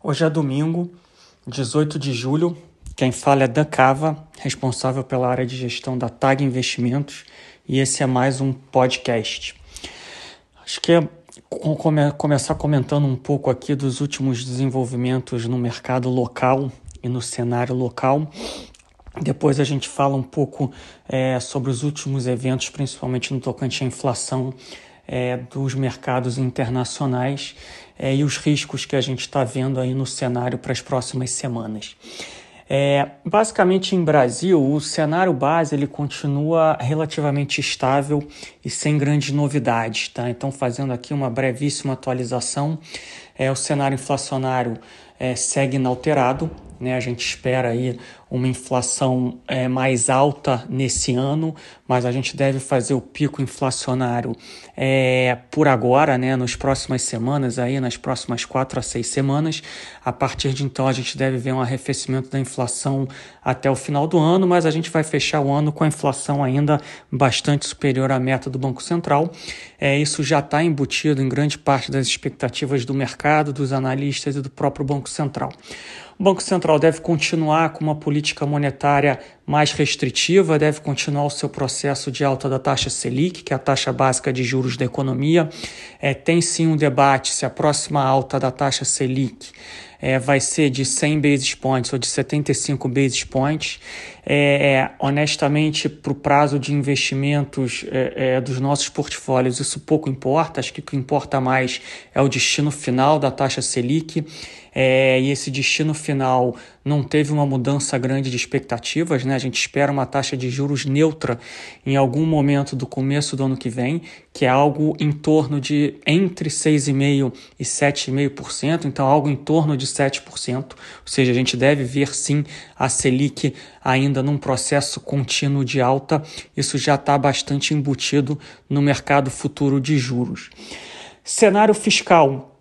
Hoje é domingo, 18 de julho. Quem fala é Dan Cava, responsável pela área de gestão da TAG Investimentos, e esse é mais um podcast. Acho que é come, começar comentando um pouco aqui dos últimos desenvolvimentos no mercado local e no cenário local. Depois a gente fala um pouco é, sobre os últimos eventos, principalmente no tocante à inflação é, dos mercados internacionais é, e os riscos que a gente está vendo aí no cenário para as próximas semanas. É, basicamente em Brasil, o cenário base ele continua relativamente estável e sem grandes novidades. Tá? Então, fazendo aqui uma brevíssima atualização, é, o cenário inflacionário é, segue inalterado, né? A gente espera aí uma inflação é, mais alta nesse ano, mas a gente deve fazer o pico inflacionário é, por agora, né? Nas próximas semanas, aí, nas próximas quatro a seis semanas. A partir de então, a gente deve ver um arrefecimento da inflação até o final do ano, mas a gente vai fechar o ano com a inflação ainda bastante superior à meta do Banco Central. É, isso já está embutido em grande parte das expectativas do mercado, dos analistas e do próprio Banco Central. O Banco Central deve continuar com uma política monetária mais restritiva, deve continuar o seu processo de alta da taxa Selic, que é a taxa básica de juros da economia. É, tem sim um debate se a próxima alta da taxa Selic é, vai ser de 100 basis points ou de 75 basis points. É, é honestamente, para o prazo de investimentos é, é, dos nossos portfólios, isso pouco importa. Acho que o que importa mais é o destino final da taxa Selic. É, e esse destino final não teve uma mudança grande de expectativas, né? A gente espera uma taxa de juros neutra em algum momento do começo do ano que vem, que é algo em torno de entre 6,5% e 7,5%, então algo em torno de 7%, ou seja, a gente deve ver sim a Selic ainda num processo contínuo de alta, isso já está bastante embutido no mercado futuro de juros. Cenário fiscal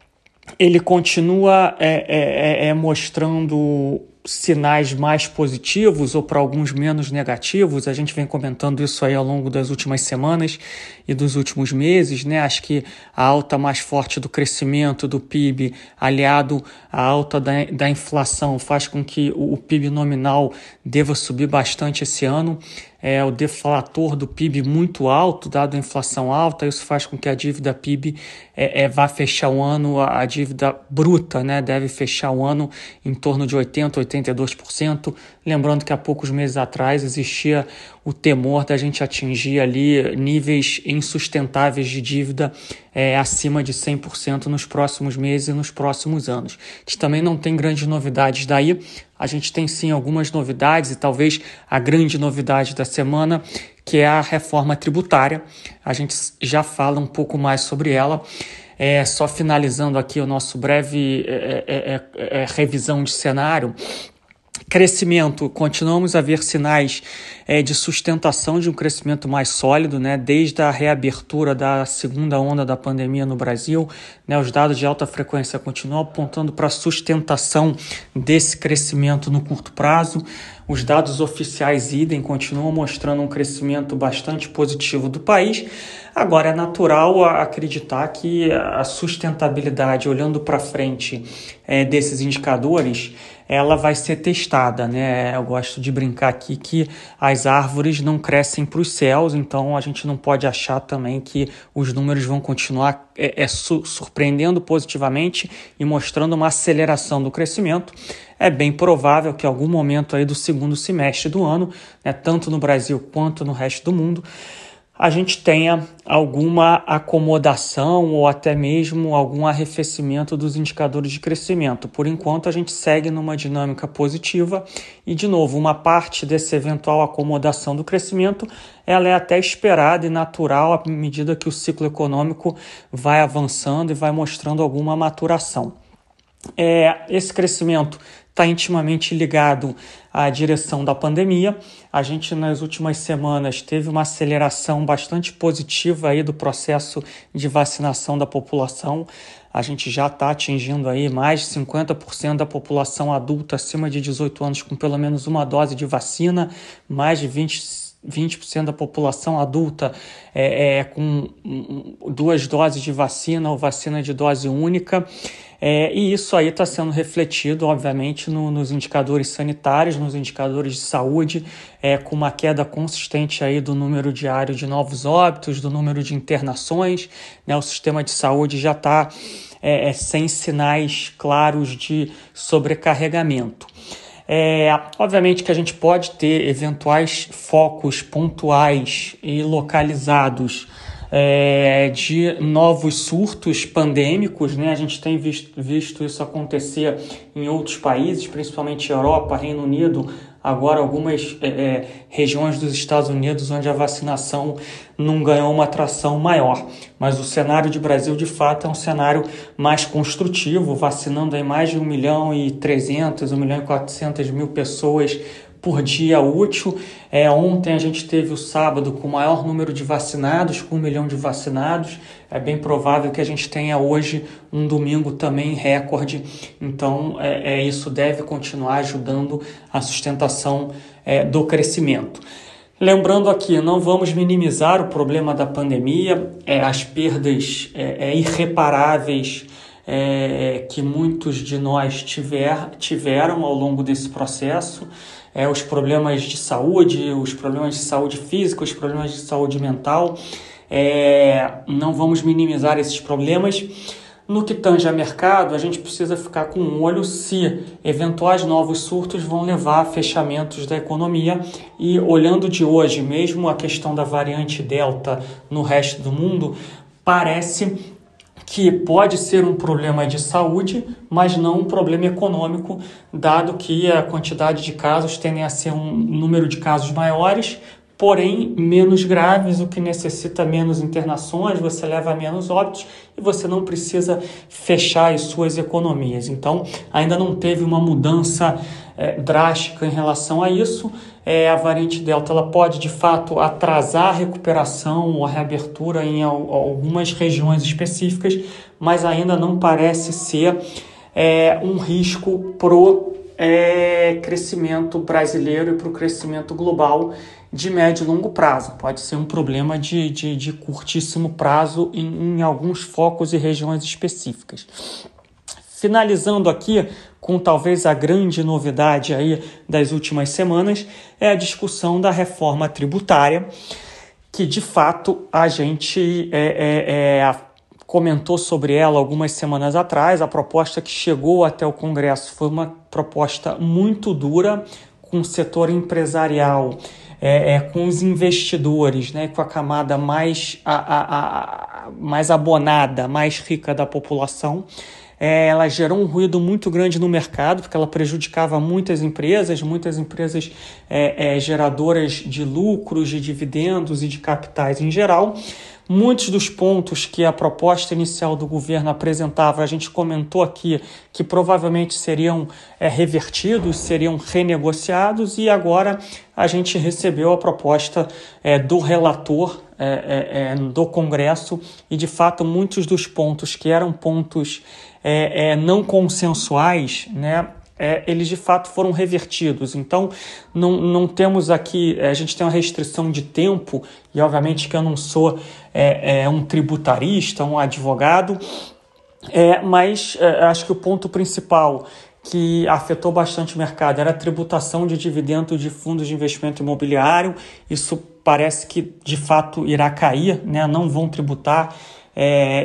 ele continua é, é, é, é mostrando sinais mais positivos ou para alguns menos negativos. A gente vem comentando isso aí ao longo das últimas semanas e dos últimos meses, né? Acho que a alta mais forte do crescimento do PIB, aliado à alta da, da inflação, faz com que o, o PIB nominal deva subir bastante esse ano é, o deflator do PIB muito alto, dado a inflação alta, isso faz com que a dívida PIB é, é, vá fechar o ano, a, a dívida bruta né, deve fechar o ano em torno de 80%, 82%. Lembrando que há poucos meses atrás existia o temor da gente atingir ali níveis insustentáveis de dívida é, acima de 100% nos próximos meses e nos próximos anos. A gente também não tem grandes novidades daí. A gente tem sim algumas novidades e talvez a grande novidade da semana, que é a reforma tributária. A gente já fala um pouco mais sobre ela. É, só finalizando aqui o nosso breve é, é, é, é revisão de cenário, Crescimento, continuamos a ver sinais é, de sustentação de um crescimento mais sólido, né? desde a reabertura da segunda onda da pandemia no Brasil. Né? Os dados de alta frequência continuam apontando para a sustentação desse crescimento no curto prazo. Os dados oficiais idem continuam mostrando um crescimento bastante positivo do país. Agora, é natural acreditar que a sustentabilidade, olhando para frente é, desses indicadores, ela vai ser testada, né? Eu gosto de brincar aqui que as árvores não crescem para os céus, então a gente não pode achar também que os números vão continuar é, é, su surpreendendo positivamente e mostrando uma aceleração do crescimento. É bem provável que em algum momento aí do segundo semestre do ano, né, tanto no Brasil quanto no resto do mundo, a gente tenha alguma acomodação ou até mesmo algum arrefecimento dos indicadores de crescimento. Por enquanto, a gente segue numa dinâmica positiva e, de novo, uma parte dessa eventual acomodação do crescimento ela é até esperada e natural à medida que o ciclo econômico vai avançando e vai mostrando alguma maturação. É, esse crescimento está intimamente ligado à direção da pandemia. A gente, nas últimas semanas, teve uma aceleração bastante positiva aí do processo de vacinação da população. A gente já está atingindo aí mais de 50% da população adulta acima de 18 anos com pelo menos uma dose de vacina, mais de 20 20% da população adulta é, é com duas doses de vacina ou vacina de dose única. É, e isso aí está sendo refletido, obviamente, no, nos indicadores sanitários, nos indicadores de saúde, é, com uma queda consistente aí do número diário de novos óbitos, do número de internações. Né? O sistema de saúde já está é, é, sem sinais claros de sobrecarregamento. É, obviamente que a gente pode ter eventuais focos pontuais e localizados é, de novos surtos pandêmicos, né? A gente tem visto, visto isso acontecer em outros países, principalmente Europa, Reino Unido, agora algumas é, é, regiões dos Estados Unidos onde a vacinação não ganhou uma atração maior. Mas o cenário de Brasil, de fato, é um cenário mais construtivo, vacinando aí mais de 1 milhão e 300, 1 milhão e 400 mil pessoas por dia útil. É, ontem a gente teve o sábado com o maior número de vacinados, com um milhão de vacinados. É bem provável que a gente tenha hoje um domingo também recorde. Então, é, é isso deve continuar ajudando a sustentação é, do crescimento. Lembrando aqui, não vamos minimizar o problema da pandemia, é, as perdas é, é irreparáveis é, que muitos de nós tiver, tiveram ao longo desse processo é, os problemas de saúde, os problemas de saúde física, os problemas de saúde mental. É, não vamos minimizar esses problemas. No que tange a mercado, a gente precisa ficar com um olho se eventuais novos surtos vão levar a fechamentos da economia. E olhando de hoje, mesmo a questão da variante Delta no resto do mundo, parece que pode ser um problema de saúde, mas não um problema econômico, dado que a quantidade de casos tendem a ser um número de casos maiores, porém menos graves, o que necessita menos internações, você leva menos óbitos e você não precisa fechar as suas economias. Então, ainda não teve uma mudança é, drástica em relação a isso é, a variante Delta ela pode de fato atrasar a recuperação ou a reabertura em algumas regiões específicas, mas ainda não parece ser é, um risco para o é, crescimento brasileiro e para o crescimento global de médio e longo prazo. Pode ser um problema de, de, de curtíssimo prazo em, em alguns focos e regiões específicas. Finalizando aqui com talvez a grande novidade aí das últimas semanas, é a discussão da reforma tributária, que de fato a gente é, é, é, comentou sobre ela algumas semanas atrás. A proposta que chegou até o Congresso foi uma proposta muito dura, com o setor empresarial. É, é, com os investidores, né, com a camada mais, a, a, a, mais abonada, mais rica da população é, ela gerou um ruído muito grande no mercado, porque ela prejudicava muitas empresas, muitas empresas é, é, geradoras de lucros, de dividendos e de capitais em geral. Muitos dos pontos que a proposta inicial do governo apresentava, a gente comentou aqui que provavelmente seriam é, revertidos, seriam renegociados, e agora a gente recebeu a proposta é, do relator é, é, é do Congresso, e de fato muitos dos pontos que eram pontos é, é, não consensuais, né, é, eles de fato foram revertidos. Então, não, não temos aqui, é, a gente tem uma restrição de tempo, e obviamente que eu não sou é, é um tributarista, um advogado, é, mas é, acho que o ponto principal que afetou bastante o mercado era a tributação de dividendos de fundos de investimento imobiliário. Isso parece que de fato irá cair, né? não vão tributar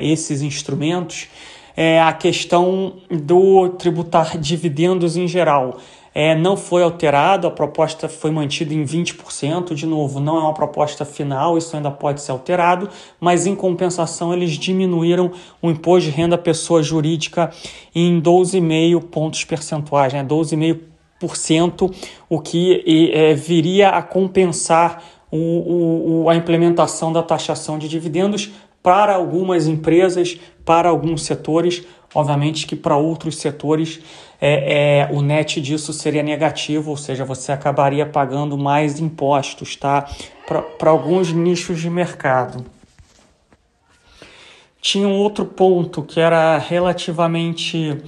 esses instrumentos é, a questão do tributar dividendos em geral. É, não foi alterado, a proposta foi mantida em 20%. De novo, não é uma proposta final, isso ainda pode ser alterado, mas em compensação, eles diminuíram o imposto de renda pessoa jurídica em 12,5 pontos percentuais, né? 12,5%, o que é, viria a compensar o, o, a implementação da taxação de dividendos para algumas empresas, para alguns setores, obviamente que para outros setores é, é, o net disso seria negativo, ou seja, você acabaria pagando mais impostos tá? para alguns nichos de mercado. Tinha um outro ponto que era relativamente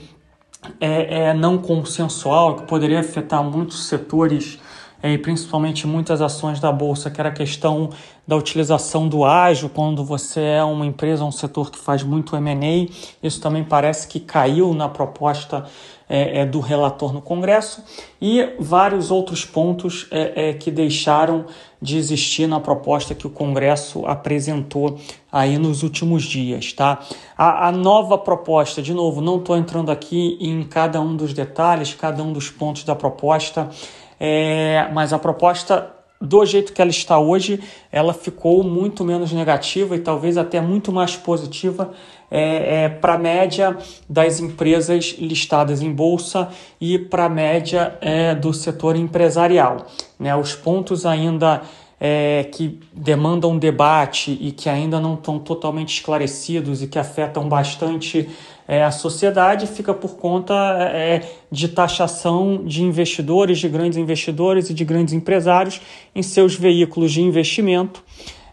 é, é, não consensual, que poderia afetar muitos setores e principalmente muitas ações da Bolsa, que era a questão da utilização do ágil quando você é uma empresa, um setor que faz muito M&A. Isso também parece que caiu na proposta é, é, do relator no Congresso e vários outros pontos é, é, que deixaram de existir na proposta que o Congresso apresentou aí nos últimos dias, tá? A, a nova proposta, de novo, não estou entrando aqui em cada um dos detalhes, cada um dos pontos da proposta, é, mas a proposta do jeito que ela está hoje, ela ficou muito menos negativa e talvez até muito mais positiva é, é, para a média das empresas listadas em bolsa e para a média é, do setor empresarial. Né? Os pontos ainda é, que demandam debate e que ainda não estão totalmente esclarecidos e que afetam bastante é, a sociedade fica por conta é, de taxação de investidores, de grandes investidores e de grandes empresários em seus veículos de investimento.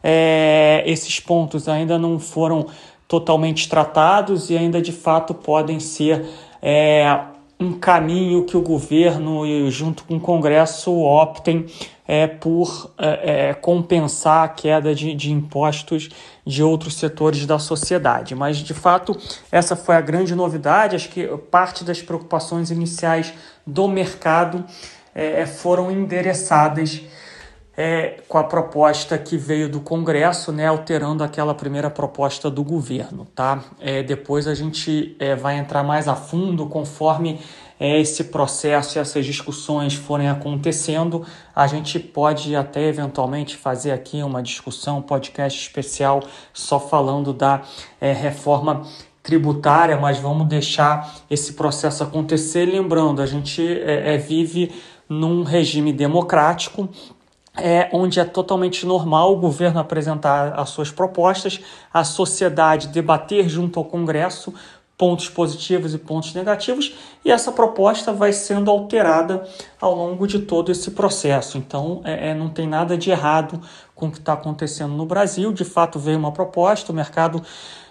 É, esses pontos ainda não foram totalmente tratados e ainda de fato podem ser é, um caminho que o governo junto com o Congresso optem é, por é, é, compensar a queda de, de impostos de outros setores da sociedade. Mas, de fato, essa foi a grande novidade. Acho que parte das preocupações iniciais do mercado é, foram endereçadas é, com a proposta que veio do Congresso, né, alterando aquela primeira proposta do governo. Tá? É, depois a gente é, vai entrar mais a fundo conforme é, esse processo essas discussões forem acontecendo. A gente pode até eventualmente fazer aqui uma discussão, um podcast especial só falando da é, reforma tributária, mas vamos deixar esse processo acontecer. Lembrando, a gente é, é vive num regime democrático é, onde é totalmente normal o governo apresentar as suas propostas, a sociedade debater junto ao Congresso pontos positivos e pontos negativos, e essa proposta vai sendo alterada ao longo de todo esse processo. Então, é, é não tem nada de errado com o que está acontecendo no Brasil. De fato, veio uma proposta, o mercado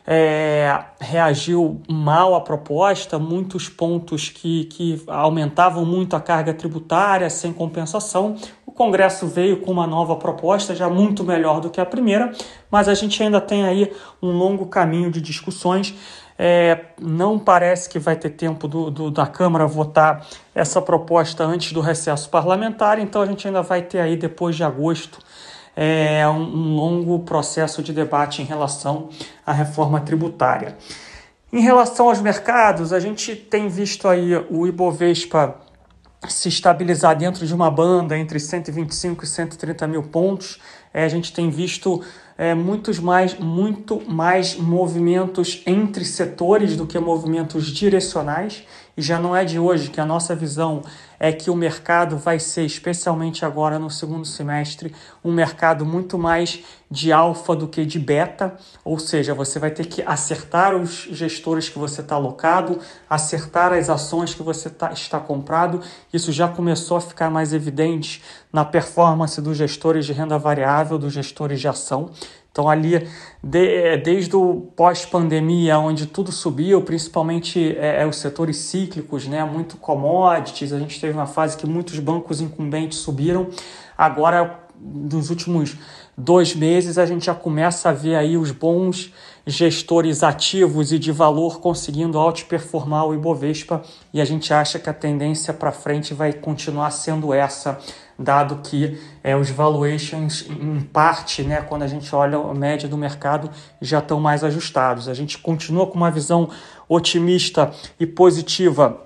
é, reagiu mal à proposta, muitos pontos que, que aumentavam muito a carga tributária sem compensação. Congresso veio com uma nova proposta, já muito melhor do que a primeira, mas a gente ainda tem aí um longo caminho de discussões. É, não parece que vai ter tempo do, do, da Câmara votar essa proposta antes do recesso parlamentar, então a gente ainda vai ter aí depois de agosto é, um, um longo processo de debate em relação à reforma tributária. Em relação aos mercados, a gente tem visto aí o Ibovespa se estabilizar dentro de uma banda entre 125 e 130 mil pontos. É, a gente tem visto é, muitos mais, muito mais movimentos entre setores do que movimentos direcionais. E já não é de hoje que a nossa visão é que o mercado vai ser, especialmente agora no segundo semestre, um mercado muito mais de alfa do que de beta, ou seja, você vai ter que acertar os gestores que você está alocado, acertar as ações que você tá, está comprado. Isso já começou a ficar mais evidente na performance dos gestores de renda variável, dos gestores de ação. Então, ali, de, desde o pós-pandemia, onde tudo subiu, principalmente é, é, os setores cíclicos, né, muito commodities, a gente teve uma fase que muitos bancos incumbentes subiram. Agora, nos últimos dois meses, a gente já começa a ver aí os bons gestores ativos e de valor conseguindo outperformar o Ibovespa e a gente acha que a tendência para frente vai continuar sendo essa dado que é, os valuations, em parte, né, quando a gente olha a média do mercado, já estão mais ajustados. A gente continua com uma visão otimista e positiva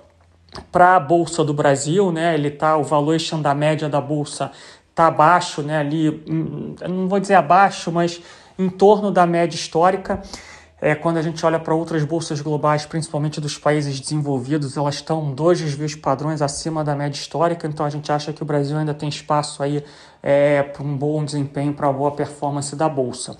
para a Bolsa do Brasil, né? Ele tá, o valuation da média da Bolsa está abaixo, né? Ali, hum, não vou dizer abaixo, mas em torno da média histórica. É, quando a gente olha para outras bolsas globais, principalmente dos países desenvolvidos, elas estão dois desvios padrões acima da média histórica, então a gente acha que o Brasil ainda tem espaço aí é, para um bom desempenho, para uma boa performance da bolsa.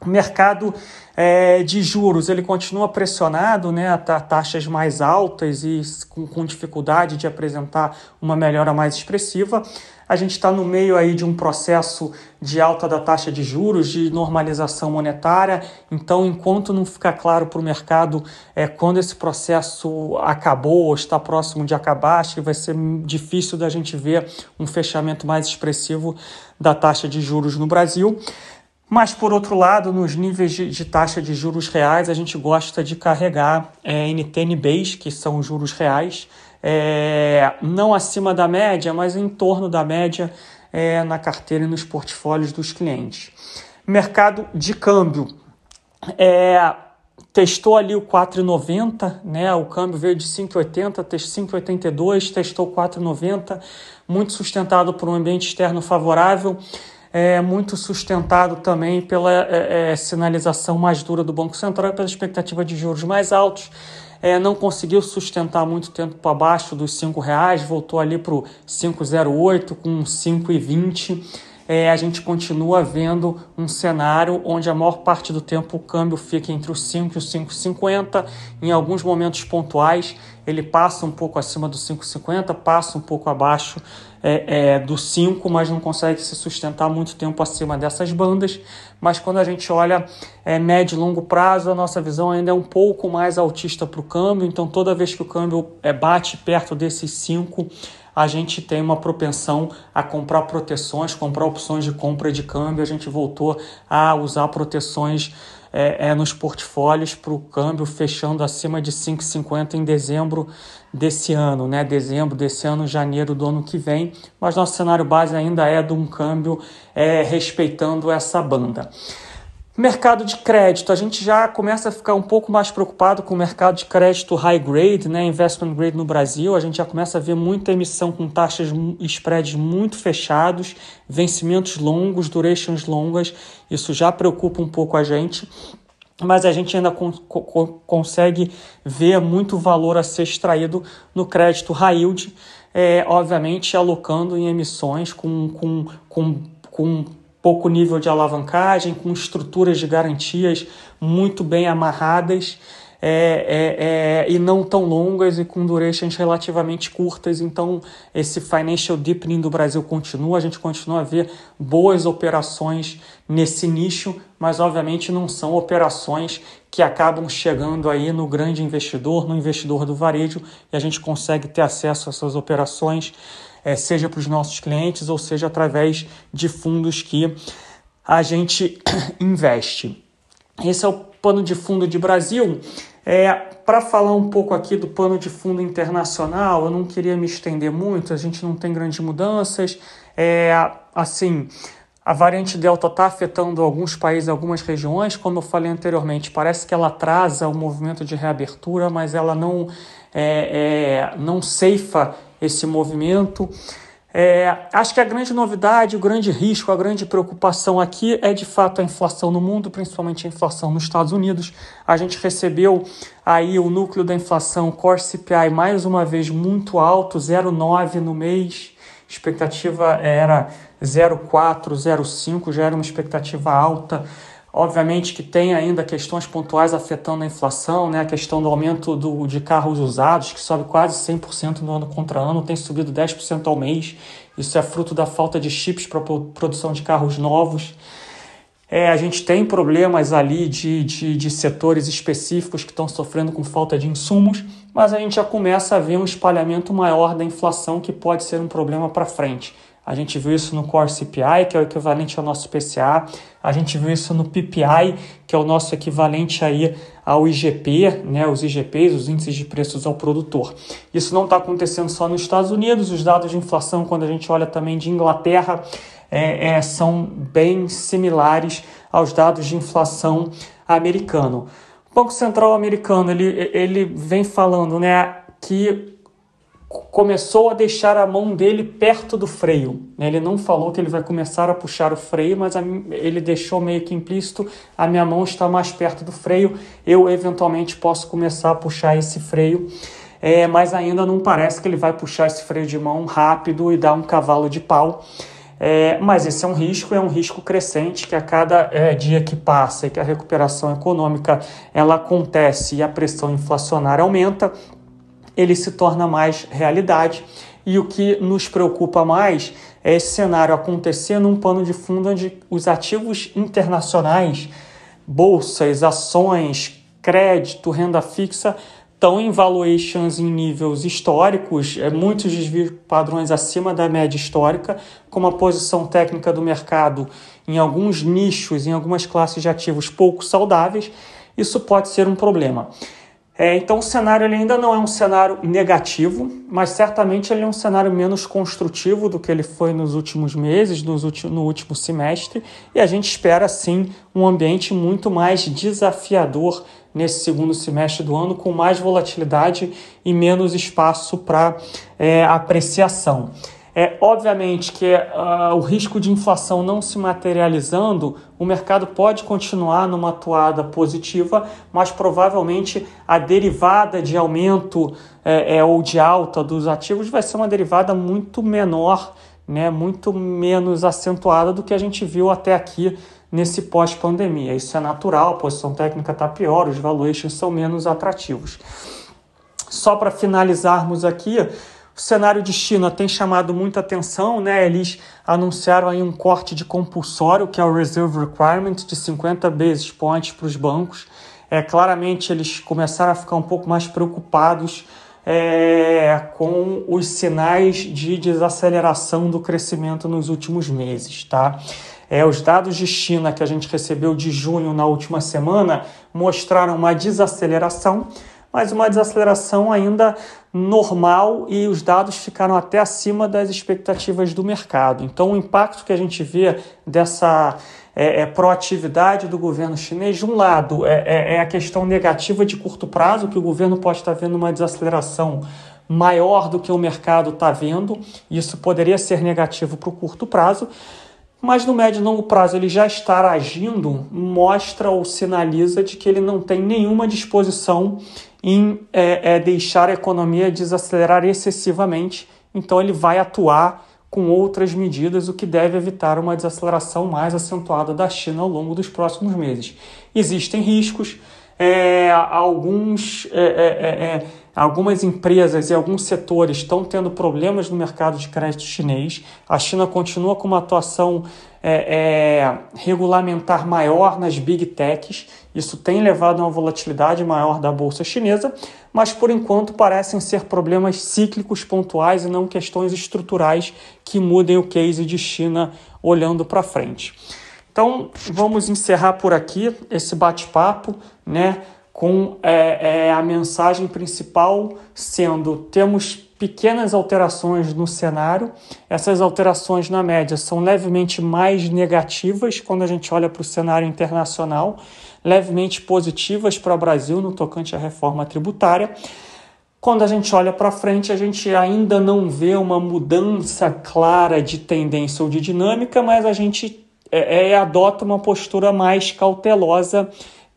O mercado é, de juros ele continua pressionado, né, a taxas mais altas e com, com dificuldade de apresentar uma melhora mais expressiva. A gente está no meio aí de um processo de alta da taxa de juros, de normalização monetária. Então, enquanto não ficar claro para o mercado é, quando esse processo acabou ou está próximo de acabar, acho que vai ser difícil da gente ver um fechamento mais expressivo da taxa de juros no Brasil. Mas, por outro lado, nos níveis de, de, taxa de juros reais, a gente gosta de carregar é, NTNBs, que são juros reais, é, não acima da média, mas em torno da média é, na carteira e nos portfólios dos clientes. Mercado de câmbio. É, testou ali o 4,90, né? O câmbio veio de 5,80, 5,82, testou 4,90, muito sustentado por um ambiente externo favorável é muito sustentado também pela é, é, sinalização mais dura do Banco Central e pela expectativa de juros mais altos. É, não conseguiu sustentar muito tempo para baixo dos R$ reais, voltou ali para o 5,08 com 5,20 é, a gente continua vendo um cenário onde a maior parte do tempo o câmbio fica entre os 5 e os 5,50. Em alguns momentos pontuais, ele passa um pouco acima dos 5,50, passa um pouco abaixo é, é, do 5, mas não consegue se sustentar muito tempo acima dessas bandas. Mas quando a gente olha é, médio e longo prazo, a nossa visão ainda é um pouco mais altista para o câmbio. Então, toda vez que o câmbio é, bate perto desses 5, a gente tem uma propensão a comprar proteções, comprar opções de compra de câmbio. A gente voltou a usar proteções é, é, nos portfólios para o câmbio fechando acima de 5,50 em dezembro desse ano, né? Dezembro desse ano, janeiro do ano que vem. Mas nosso cenário base ainda é de um câmbio é, respeitando essa banda. Mercado de crédito, a gente já começa a ficar um pouco mais preocupado com o mercado de crédito high grade, né, investment grade no Brasil. A gente já começa a ver muita emissão com taxas e spreads muito fechados, vencimentos longos, durations longas. Isso já preocupa um pouco a gente, mas a gente ainda con consegue ver muito valor a ser extraído no crédito high yield, é, obviamente alocando em emissões com, com, com, com pouco nível de alavancagem, com estruturas de garantias muito bem amarradas é, é, é, e não tão longas e com durations relativamente curtas. Então, esse financial deepening do Brasil continua, a gente continua a ver boas operações nesse nicho, mas obviamente não são operações que acabam chegando aí no grande investidor, no investidor do varejo, e a gente consegue ter acesso a essas operações é, seja para os nossos clientes ou seja através de fundos que a gente investe. Esse é o pano de fundo de Brasil. É, para falar um pouco aqui do pano de fundo internacional, eu não queria me estender muito, a gente não tem grandes mudanças. É, assim, a variante Delta está afetando alguns países, algumas regiões, como eu falei anteriormente, parece que ela atrasa o movimento de reabertura, mas ela não, é, é, não ceifa esse movimento. É, acho que a grande novidade, o grande risco, a grande preocupação aqui é de fato a inflação no mundo, principalmente a inflação nos Estados Unidos. A gente recebeu aí o núcleo da inflação Core CPI mais uma vez muito alto, 0,9 no mês. Expectativa era 0,4, 0,5, já era uma expectativa alta. Obviamente que tem ainda questões pontuais afetando a inflação, né? a questão do aumento do, de carros usados, que sobe quase 100% no ano contra ano, tem subido 10% ao mês. Isso é fruto da falta de chips para produção de carros novos. É, a gente tem problemas ali de, de, de setores específicos que estão sofrendo com falta de insumos, mas a gente já começa a ver um espalhamento maior da inflação que pode ser um problema para frente. A gente viu isso no Core CPI, que é o equivalente ao nosso PCA. A gente viu isso no PPI, que é o nosso equivalente aí ao IGP, né, os IGPs, os índices de preços ao produtor. Isso não está acontecendo só nos Estados Unidos. Os dados de inflação, quando a gente olha também de Inglaterra, é, é, são bem similares aos dados de inflação americano. O Banco Central americano ele, ele vem falando né, que começou a deixar a mão dele perto do freio. Né? Ele não falou que ele vai começar a puxar o freio, mas ele deixou meio que implícito: a minha mão está mais perto do freio, eu eventualmente posso começar a puxar esse freio. É, mas ainda não parece que ele vai puxar esse freio de mão rápido e dar um cavalo de pau. É, mas esse é um risco, é um risco crescente que a cada é, dia que passa e que a recuperação econômica ela acontece e a pressão inflacionária aumenta, ele se torna mais realidade. E o que nos preocupa mais é esse cenário acontecer num pano de fundo onde os ativos internacionais, bolsas, ações, crédito, renda fixa, estão em valuations em níveis históricos, é, muitos desvios padrões acima da média histórica, com uma posição técnica do mercado em alguns nichos, em algumas classes de ativos pouco saudáveis, isso pode ser um problema. É, então o cenário ele ainda não é um cenário negativo, mas certamente ele é um cenário menos construtivo do que ele foi nos últimos meses, nos últimos, no último semestre, e a gente espera sim um ambiente muito mais desafiador nesse segundo semestre do ano, com mais volatilidade e menos espaço para é, apreciação. É obviamente que uh, o risco de inflação não se materializando, o mercado pode continuar numa atuada positiva, mas provavelmente a derivada de aumento é, é, ou de alta dos ativos vai ser uma derivada muito menor, né, muito menos acentuada do que a gente viu até aqui nesse pós-pandemia. Isso é natural, a posição técnica está pior, os valuations são menos atrativos. Só para finalizarmos aqui, o cenário de China tem chamado muita atenção, né? Eles anunciaram aí um corte de compulsório, que é o Reserve Requirement, de 50 basis points para os bancos. É, claramente eles começaram a ficar um pouco mais preocupados é, com os sinais de desaceleração do crescimento nos últimos meses, tá? É, os dados de China que a gente recebeu de junho na última semana mostraram uma desaceleração, mas uma desaceleração ainda normal e os dados ficaram até acima das expectativas do mercado. Então, o impacto que a gente vê dessa é, é, proatividade do governo chinês, de um lado, é, é, é a questão negativa de curto prazo, que o governo pode estar vendo uma desaceleração maior do que o mercado está vendo, isso poderia ser negativo para o curto prazo, mas no médio e longo prazo ele já estar agindo mostra ou sinaliza de que ele não tem nenhuma disposição em é, é, deixar a economia desacelerar excessivamente, então ele vai atuar com outras medidas, o que deve evitar uma desaceleração mais acentuada da China ao longo dos próximos meses. Existem riscos, é, alguns é, é, é, Algumas empresas e alguns setores estão tendo problemas no mercado de crédito chinês. A China continua com uma atuação é, é, regulamentar maior nas big techs. Isso tem levado a uma volatilidade maior da bolsa chinesa, mas por enquanto parecem ser problemas cíclicos pontuais e não questões estruturais que mudem o case de China olhando para frente. Então vamos encerrar por aqui esse bate-papo, né? Com é, é, a mensagem principal sendo: temos pequenas alterações no cenário, essas alterações, na média, são levemente mais negativas quando a gente olha para o cenário internacional, levemente positivas para o Brasil no tocante à reforma tributária. Quando a gente olha para frente, a gente ainda não vê uma mudança clara de tendência ou de dinâmica, mas a gente é, é adota uma postura mais cautelosa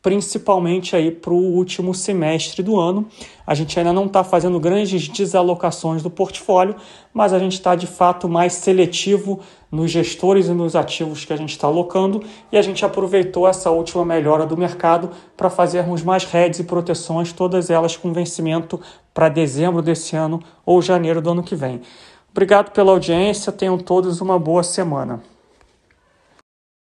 principalmente aí para o último semestre do ano. A gente ainda não está fazendo grandes desalocações do portfólio, mas a gente está de fato mais seletivo nos gestores e nos ativos que a gente está alocando e a gente aproveitou essa última melhora do mercado para fazermos mais redes e proteções, todas elas com vencimento para dezembro desse ano ou janeiro do ano que vem. Obrigado pela audiência, tenham todos uma boa semana.